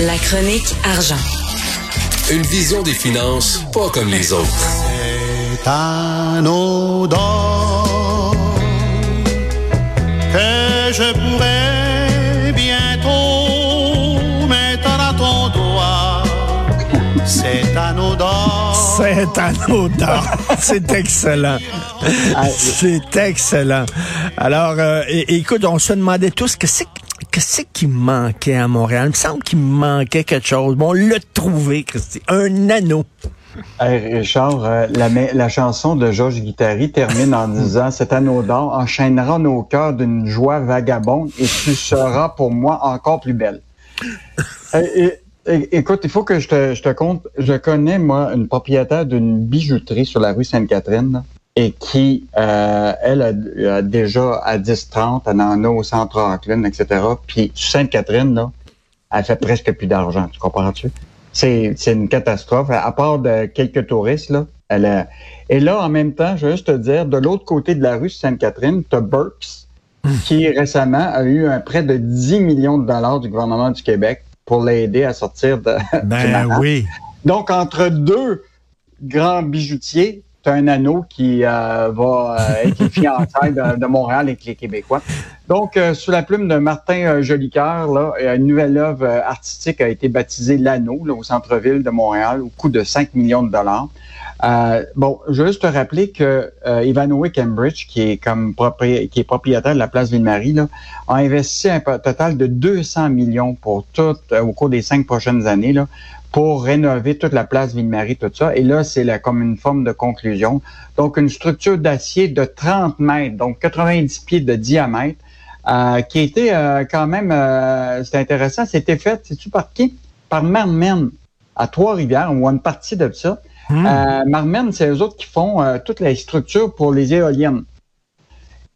La chronique argent. Une vision des finances pas comme les autres. C'est anodin que je pourrais bientôt mettre à ton doigt. C'est anodin. C'est anodin. C'est excellent. C'est excellent. Alors, euh, écoute, on se demandait tous que c'est Qu'est-ce qui manquait à Montréal? Il me semble qu'il manquait quelque chose. Bon, on l'a trouvé, Christy. Un anneau. Hey, Richard, euh, la, la chanson de Georges Guittari termine en disant Cet anneau d'or enchaînera nos cœurs d'une joie vagabonde et tu seras pour moi encore plus belle. Et- écoute, il faut que je te, je te compte. Je connais, moi, une propriétaire d'une bijouterie sur la rue Sainte-Catherine et qui, euh, elle, a, a déjà à 10-30, elle en a au centre Auckland, etc. Puis Sainte-Catherine, là, elle fait presque plus d'argent. Tu comprends-tu? C'est, c'est une catastrophe. À part de quelques touristes, là, elle a- Et là, en même temps, je veux juste te dire, de l'autre côté de la rue Sainte-Catherine, tu as Burks, qui récemment a eu un prêt de 10 millions de dollars du gouvernement du Québec pour l'aider à sortir de, Ben oui. Donc, entre deux grands bijoutiers, tu as un anneau qui euh, va euh, être les fiançailles de, de Montréal avec les Québécois. Donc, euh, sous la plume de Martin euh, Jolicoeur, là, euh, une nouvelle œuvre artistique a été baptisée L'Anneau au centre-ville de Montréal au coût de 5 millions de dollars. Euh, bon, je veux juste te rappeler que Ivanhoe Cambridge, qui est comme propriétaire de la place Ville-Marie, là, a investi un total de 200 millions pour tout au cours des cinq prochaines années là, pour rénover toute la place Ville-Marie, tout ça. Et là, c'est comme une forme de conclusion. Donc, une structure d'acier de 30 mètres, donc 90 pieds de diamètre, euh, qui était euh, quand même, euh, c'est intéressant, c'était fait, sais-tu par qui? Par Marmen, à Trois-Rivières, ou une partie de ça. Hmm. Euh, Marmen, c'est eux autres qui font euh, toutes les structures pour les éoliennes.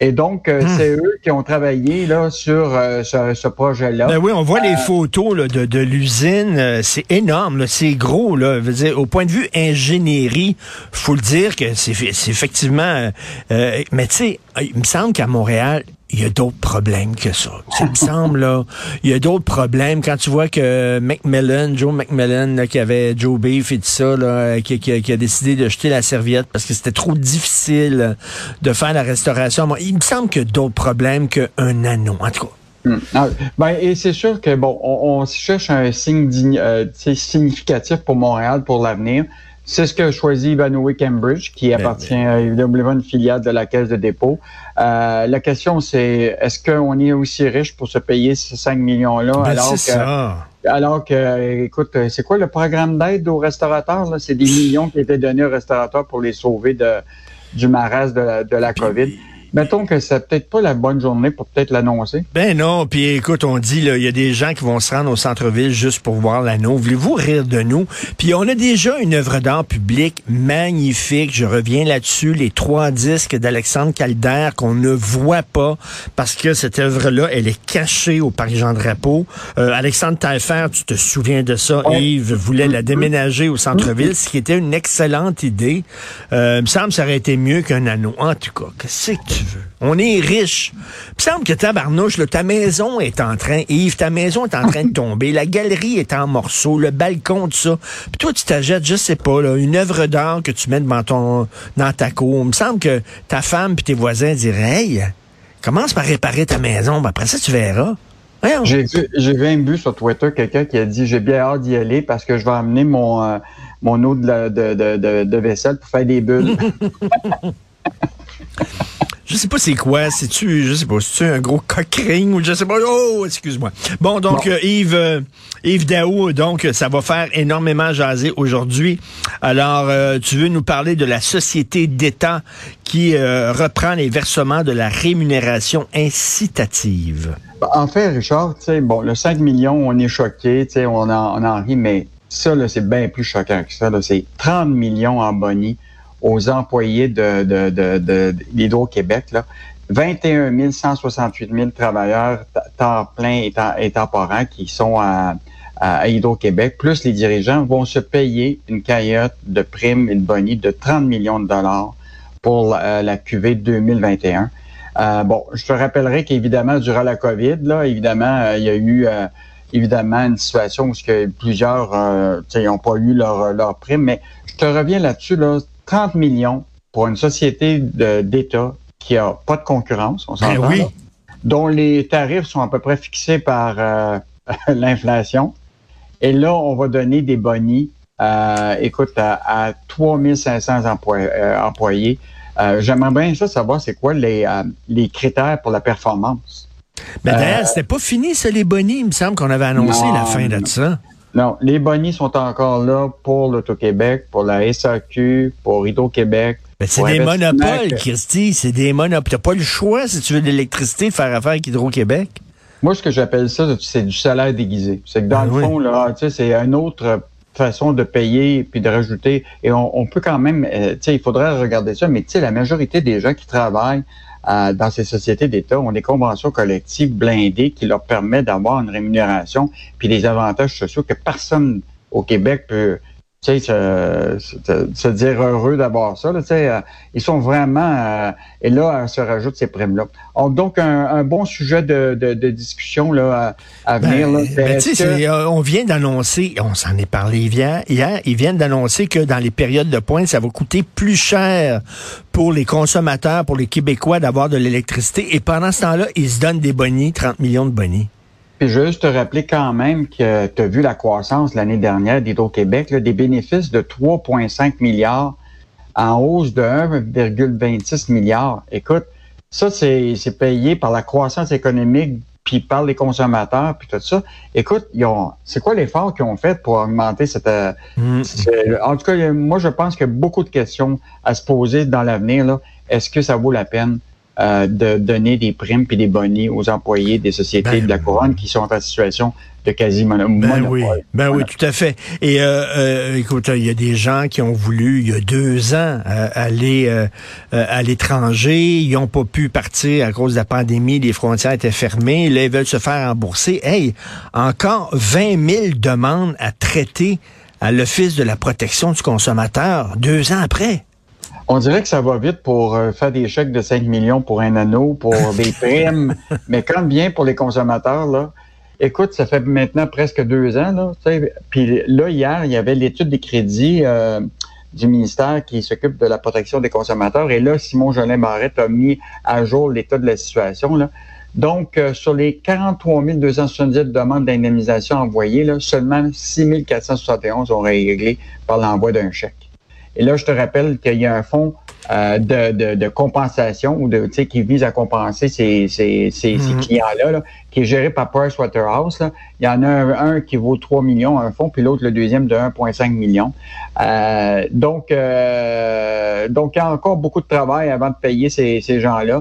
Et donc, euh, Hmm. c'est eux qui ont travaillé là sur euh, ce, ce projet-là. Ben oui, on voit les photos là, de, de l'usine. euh, c'est énorme, c'est gros. Là, Je veux dire, au point de vue ingénierie, faut le dire que c'est effectivement. euh, euh, mais tu sais, il me semble qu'à Montréal, il y a d'autres problèmes que ça. Il me semble là, il y a d'autres problèmes. Quand tu vois que Macmillan, Joe Macmillan, là, qui avait Joe Beef et tout ça, là, qui, a- décidé de jeter la serviette parce que c'était trop difficile de faire la restauration. Il me semble qu'il y a d'autres problèmes qu'un anneau. En tout cas. Hmm. Ah, ben, et c'est sûr que bon, on, cherche un signe dign- euh, significatif pour Montréal pour l'avenir. C'est ce que choisit Ivanhoe Cambridge, qui appartient à évidemment une filiale de la Caisse de dépôt. Euh, la question, c'est est-ce qu'on est aussi riche pour se payer ces 5 millions-là Ben, alors c'est que ça. alors que, écoute, c'est quoi le programme d'aide aux restaurateurs? C'est des millions qui étaient donnés aux restaurateurs pour les sauver de, du maras de la COVID. Mettons que c'est peut-être pas la bonne journée pour peut-être l'annoncer. Ben non, puis écoute, on dit, là, il y a des gens qui vont se rendre au centre-ville juste pour voir l'anneau. Voulez-vous rire de nous? Puis on a déjà une œuvre d'art publique magnifique. Je reviens là-dessus, les trois disques d'Alexandre Calder qu'on ne voit pas parce que cette œuvre-là, elle est cachée au Parc Jean-Drapeau. Euh, Alexandre Taillefer, tu te souviens de ça? Yves voulait la déménager au centre-ville, ce qui était une excellente idée. Euh, il me semble que ça aurait été mieux qu'un anneau. En tout cas, qu'est-ce que tu veux? On est riche. Il me semble que tabarnouche, là, ta maison est en train, Yves, ta maison est en train de tomber, la galerie est en morceaux, le balcon, tout ça. Puis toi, tu t'achètes, je sais pas, là, une œuvre d'art que tu mets devant ton, dans ta cour. Il me semble que ta femme puis tes voisins diraient, hey, commence par réparer ta maison, ben après ça, tu verras. J'ai vu, j'ai vu un but sur Twitter, quelqu'un qui a dit j'ai bien hâte d'y aller parce que je vais amener mon, euh, mon eau de, la- de, de, de, de vaisselle pour faire des bulles. Je sais pas c'est quoi, c'est-tu, je sais pas, c'est-tu un gros cockring ou je sais pas, oh, excuse-moi. Bon, donc, euh, Yves, euh, Yves Daou, donc, ça va faire énormément jaser aujourd'hui. Alors, euh, tu veux nous parler de la société d'État qui euh, reprend les versements de la rémunération incitative. en fait, Richard, tu sais, bon, le 5 millions, on est choqué, tu sais, on en, on en rit, mais ça, là, c'est bien plus choquant que ça. C'est 30 millions en boni aux employés de, de, de, de, d'Hydro-Québec, là. 21 168 000 travailleurs temps plein et temps, et temporaire qui sont à, à, Hydro-Québec, plus les dirigeants vont se payer une cagnotte de primes et de boni de 30 millions de dollars pour la, QV 2021. Euh, bon, je te rappellerai qu'évidemment, durant la COVID, là, évidemment, euh, il y a eu euh, évidemment une situation où que plusieurs n'ont pas eu leur, leur prime. Mais je te reviens là-dessus, là, 30 millions pour une société d'État qui a pas de concurrence, on ben s'entend, dont les tarifs sont à peu près fixés par euh, l'inflation. Et là, on va donner des bonnies, euh, écoute, à, à 3500 euh, employés. J'aimerais bien ça savoir c'est quoi les, les critères pour la performance. Mais d'ailleurs, c'était pas fini, ça, les bonnies. Il me semble qu'on avait annoncé la fin de ça. Non, les bonnies sont encore là pour l'Auto-Québec, pour la SAQ, pour Hydro-Québec, c'est des monopoles, Christy. C'est des monopoles. T'as pas le choix, si tu veux de l'électricité, de faire affaire avec Hydro-Québec. Moi, ce que j'appelle ça, c'est du salaire déguisé. C'est que dans ben le fond, là, tu sais, c'est une autre façon de payer puis de rajouter. Et on, peut quand même, euh, tu sais, il faudrait regarder ça, mais tu sais, la majorité des gens qui travaillent euh, dans ces sociétés d'État ont des conventions collectives blindées qui leur permettent d'avoir une rémunération puis des avantages sociaux que personne au Québec peut, tu sais, se, dire heureux d'avoir ça. Là, tu sais, euh, ils sont vraiment... Euh, et là, se rajoutent ces primes-là. Donc, un, bon sujet de, de, discussion là, à, venir. Ben, ben, euh, on vient d'annoncer, on s'en est parlé hier, hier, ils viennent d'annoncer que dans les périodes de pointe, ça va coûter plus cher pour les consommateurs, pour les Québécois d'avoir de l'électricité. Et pendant ce temps-là, ils se donnent des bonnies, 30 millions de bonnies. Puis juste te rappeler quand même que tu as vu la croissance l'année dernière d'Hydro-Québec, des bénéfices de 3,5 milliards en hausse de 1,26 milliards. Écoute, ça, c'est payé par la croissance économique, puis par les consommateurs, puis tout ça. Écoute, c'est quoi l'effort qu'ils ont fait pour augmenter cette... Euh, mm. En tout cas, moi, je pense qu'il y a beaucoup de questions à se poser dans l'avenir. Est-ce que ça vaut la peine? Euh, de donner des primes puis des bonnies aux employés des sociétés ben de la couronne qui sont en situation de quasi monopole. Ben oui, ben oui, tout à fait. Et euh, euh, écoute, il y a des gens qui ont voulu il y a deux ans aller à l'étranger, ils n'ont pas pu partir à cause de la pandémie, les frontières étaient fermées, là ils veulent se faire rembourser. Hey, encore 20 000 demandes à traiter à l'Office de la protection du consommateur deux ans après. On dirait que ça va vite pour euh, faire des chèques de 5 millions pour un anneau, pour des primes, mais quand bien pour les consommateurs, là, écoute, ça fait maintenant presque deux ans, là, puis là, hier, il y avait l'étude des crédits euh, du ministère qui s'occupe de la protection des consommateurs, et là, Simon Jolin Barrette a mis à jour l'état de la situation, là. Donc, euh, sur les 43 278 demandes d'indemnisation envoyées, là, seulement 6 471 ont réglé par l'envoi d'un chèque. Et là, je te rappelle qu'il y a un fonds euh, de, de, compensation ou de, qui vise à compenser ces, ces, ces, mhm. clients-là, qui est géré par Pricewaterhouse. Là. Il y en a un, qui vaut 3 millions, un fonds, puis l'autre, le deuxième, de 1,5 million. Euh, donc, euh, donc, il y a encore beaucoup de travail avant de payer ces, ces gens-là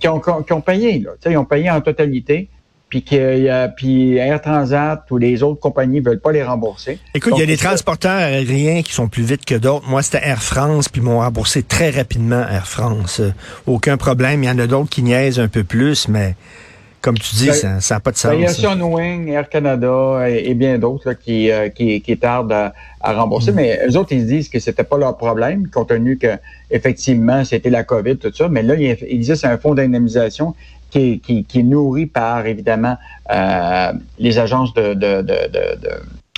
qui, ont, qui ont payé. Là. Ils ont payé en totalité puis que puis Air Transat ou les autres compagnies veulent pas les rembourser. Écoute, il y a des transporteurs aériens qui sont plus vite que d'autres. Moi, c'était Air France, puis ils m'ont remboursé très rapidement Air France. Euh, aucun problème. Il y en a d'autres qui niaisent un peu plus, mais comme tu dis, ben, ça n'a pas de sens. Il y a Sunwing, Air Canada et, bien d'autres qui, euh, qui, qui, tardent à, rembourser. Mm. Mais eux autres, ils disent que c'était pas leur problème, compte tenu que effectivement c'était la COVID, tout ça. Mais là, il, existe un fonds d'indemnisation qui, qui, qui, est nourri par, évidemment, euh, les agences de, de, de,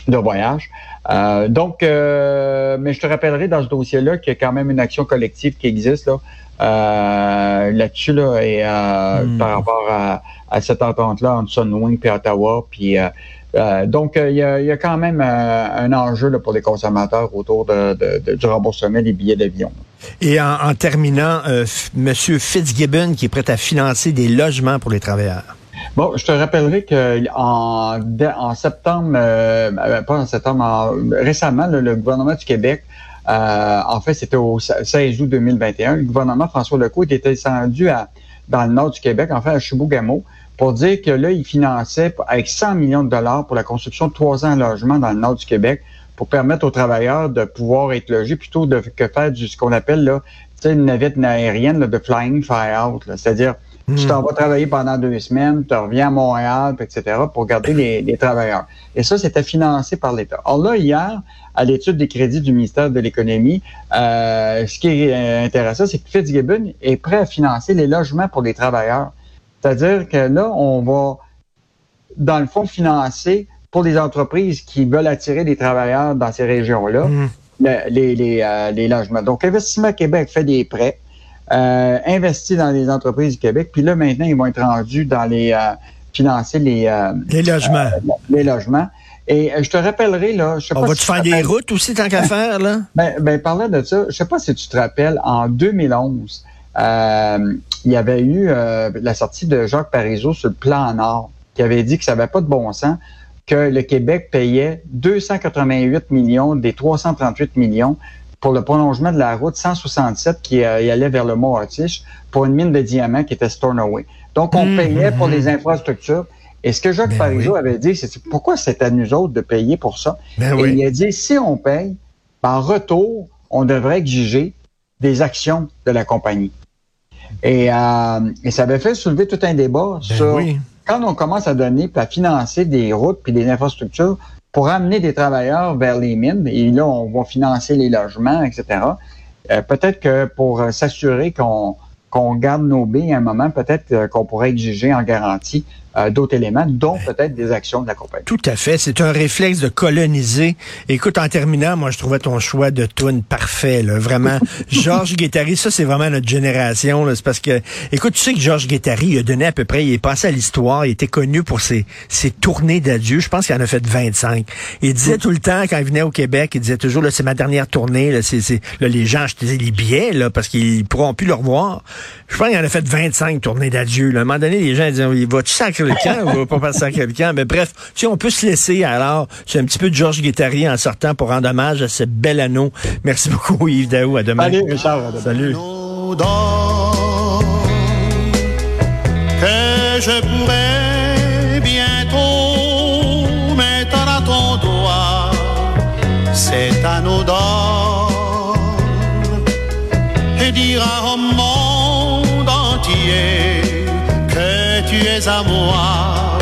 de, voyage. Euh, donc, euh, mais je te rappellerai dans ce dossier-là qu'il y a quand même une action collective qui existe là, euh, là-dessus là, et hmm. par rapport à, à cette entente-là entre Sunwing et Ottawa. Puis, donc, il y, y, a, quand même un enjeu là, pour les consommateurs autour de, du remboursement des billets d'avion. Et en, terminant, euh, M. Fitzgibbon qui est prêt à financer des logements pour les travailleurs. Bon, je te rappellerai que en, septembre, euh, euh, pas en septembre, récemment, le, gouvernement du Québec, en fait, c'était au 16 août 2021, le gouvernement François Legault était descendu dans le nord du Québec, en fait, à Chibougamau, pour dire que là, il finançait avec 100 millions de dollars pour la construction de 300 logements dans le nord du Québec pour permettre aux travailleurs de pouvoir être logés plutôt de, que faire du, ce qu'on appelle là, une navette aérienne de flying fly out. C'est-à-dire, tu t'en hmm. vas travailler pendant deux semaines, tu reviens à Montréal, etc., pour garder les, travailleurs. Et ça, c'était financé par l'État. Alors là, hier, à l'étude des crédits du ministère de l'Économie, euh, ce qui est euh, intéressant, c'est que Fitzgibbon est prêt à financer les logements pour les travailleurs. C'est-à-dire que là, on va dans le fond, financer pour les entreprises qui veulent attirer des travailleurs dans ces régions-là, Mm. le- les, euh, les logements. Donc, Investissement Québec fait des prêts, euh, investit dans les entreprises du Québec, puis là, maintenant, ils vont être rendus dans les euh, financer les, euh, Les logements. les logements. Et euh, je te rappellerai, là, je sais On pas va-tu si faire tu te des rappelles- routes aussi, tant qu'à faire, là? ben, ben, parlant de ça, je sais pas si tu te rappelles, en 2011, euh, il y avait eu euh, la sortie de Jacques Parizeau sur le plan Nord, qui avait dit que ça n'avait pas de bon sens, que le Québec payait 288 millions des 338 millions pour le prolongement de la route 167 qui euh, y allait vers le Mont Otish pour une mine de diamants qui était Stornoway. Donc, on Mmh, payait pour mmh. les infrastructures. Et ce que Jacques Ben Parizeau oui. avait dit, c'est pourquoi c'est à nous autres de payer pour ça? Ben Et oui. il a dit, si on paye, ben, en retour, on devrait exiger des actions de la compagnie. Et, euh, et ça avait fait soulever tout un débat Ben sur oui. Quand on commence à donner puis à financer des routes puis des infrastructures pour amener des travailleurs vers les mines, et là, on va financer les logements, etc. Euh, peut-être que pour euh, s'assurer qu'on qu'on garde nos billes à un moment, peut-être euh, qu'on pourrait exiger en garantie euh, d'autres éléments, dont peut-être des actions de la compagnie. Tout à fait. C'est un réflexe de coloniser. Écoute, en terminant, moi, je trouvais ton choix de tune parfait, là. Vraiment. Georges Guettari, ça, c'est vraiment notre génération. C'est parce que, écoute, tu sais que Georges Guettari, il a donné à peu près, il est passé à l'histoire, il était connu pour ses, ses tournées d'adieu. Je pense qu'il en a fait 25. Il disait tout le temps, quand il venait au Québec, il disait toujours, là, c'est ma dernière tournée, là, c'est, c'est, là, les gens achetaient les billets, là, parce qu'ils pourront plus le revoir. Je pense qu'il en a fait 25 tournées d'adieu, là. À un moment donné, les gens disaient, il va-tu sacrer camp ou pas passer le camp? Mais bref, tu sais, on peut se laisser, alors, c'est un petit peu de Georges Guettari en sortant pour rendre hommage à ce bel anneau. Merci beaucoup, Yves Daou. À demain. Allez, Richard, à demain. Salut. Que je pourrais bientôt mettre à ton doigt cet anneau d'or et dire au monde entier tu es à moi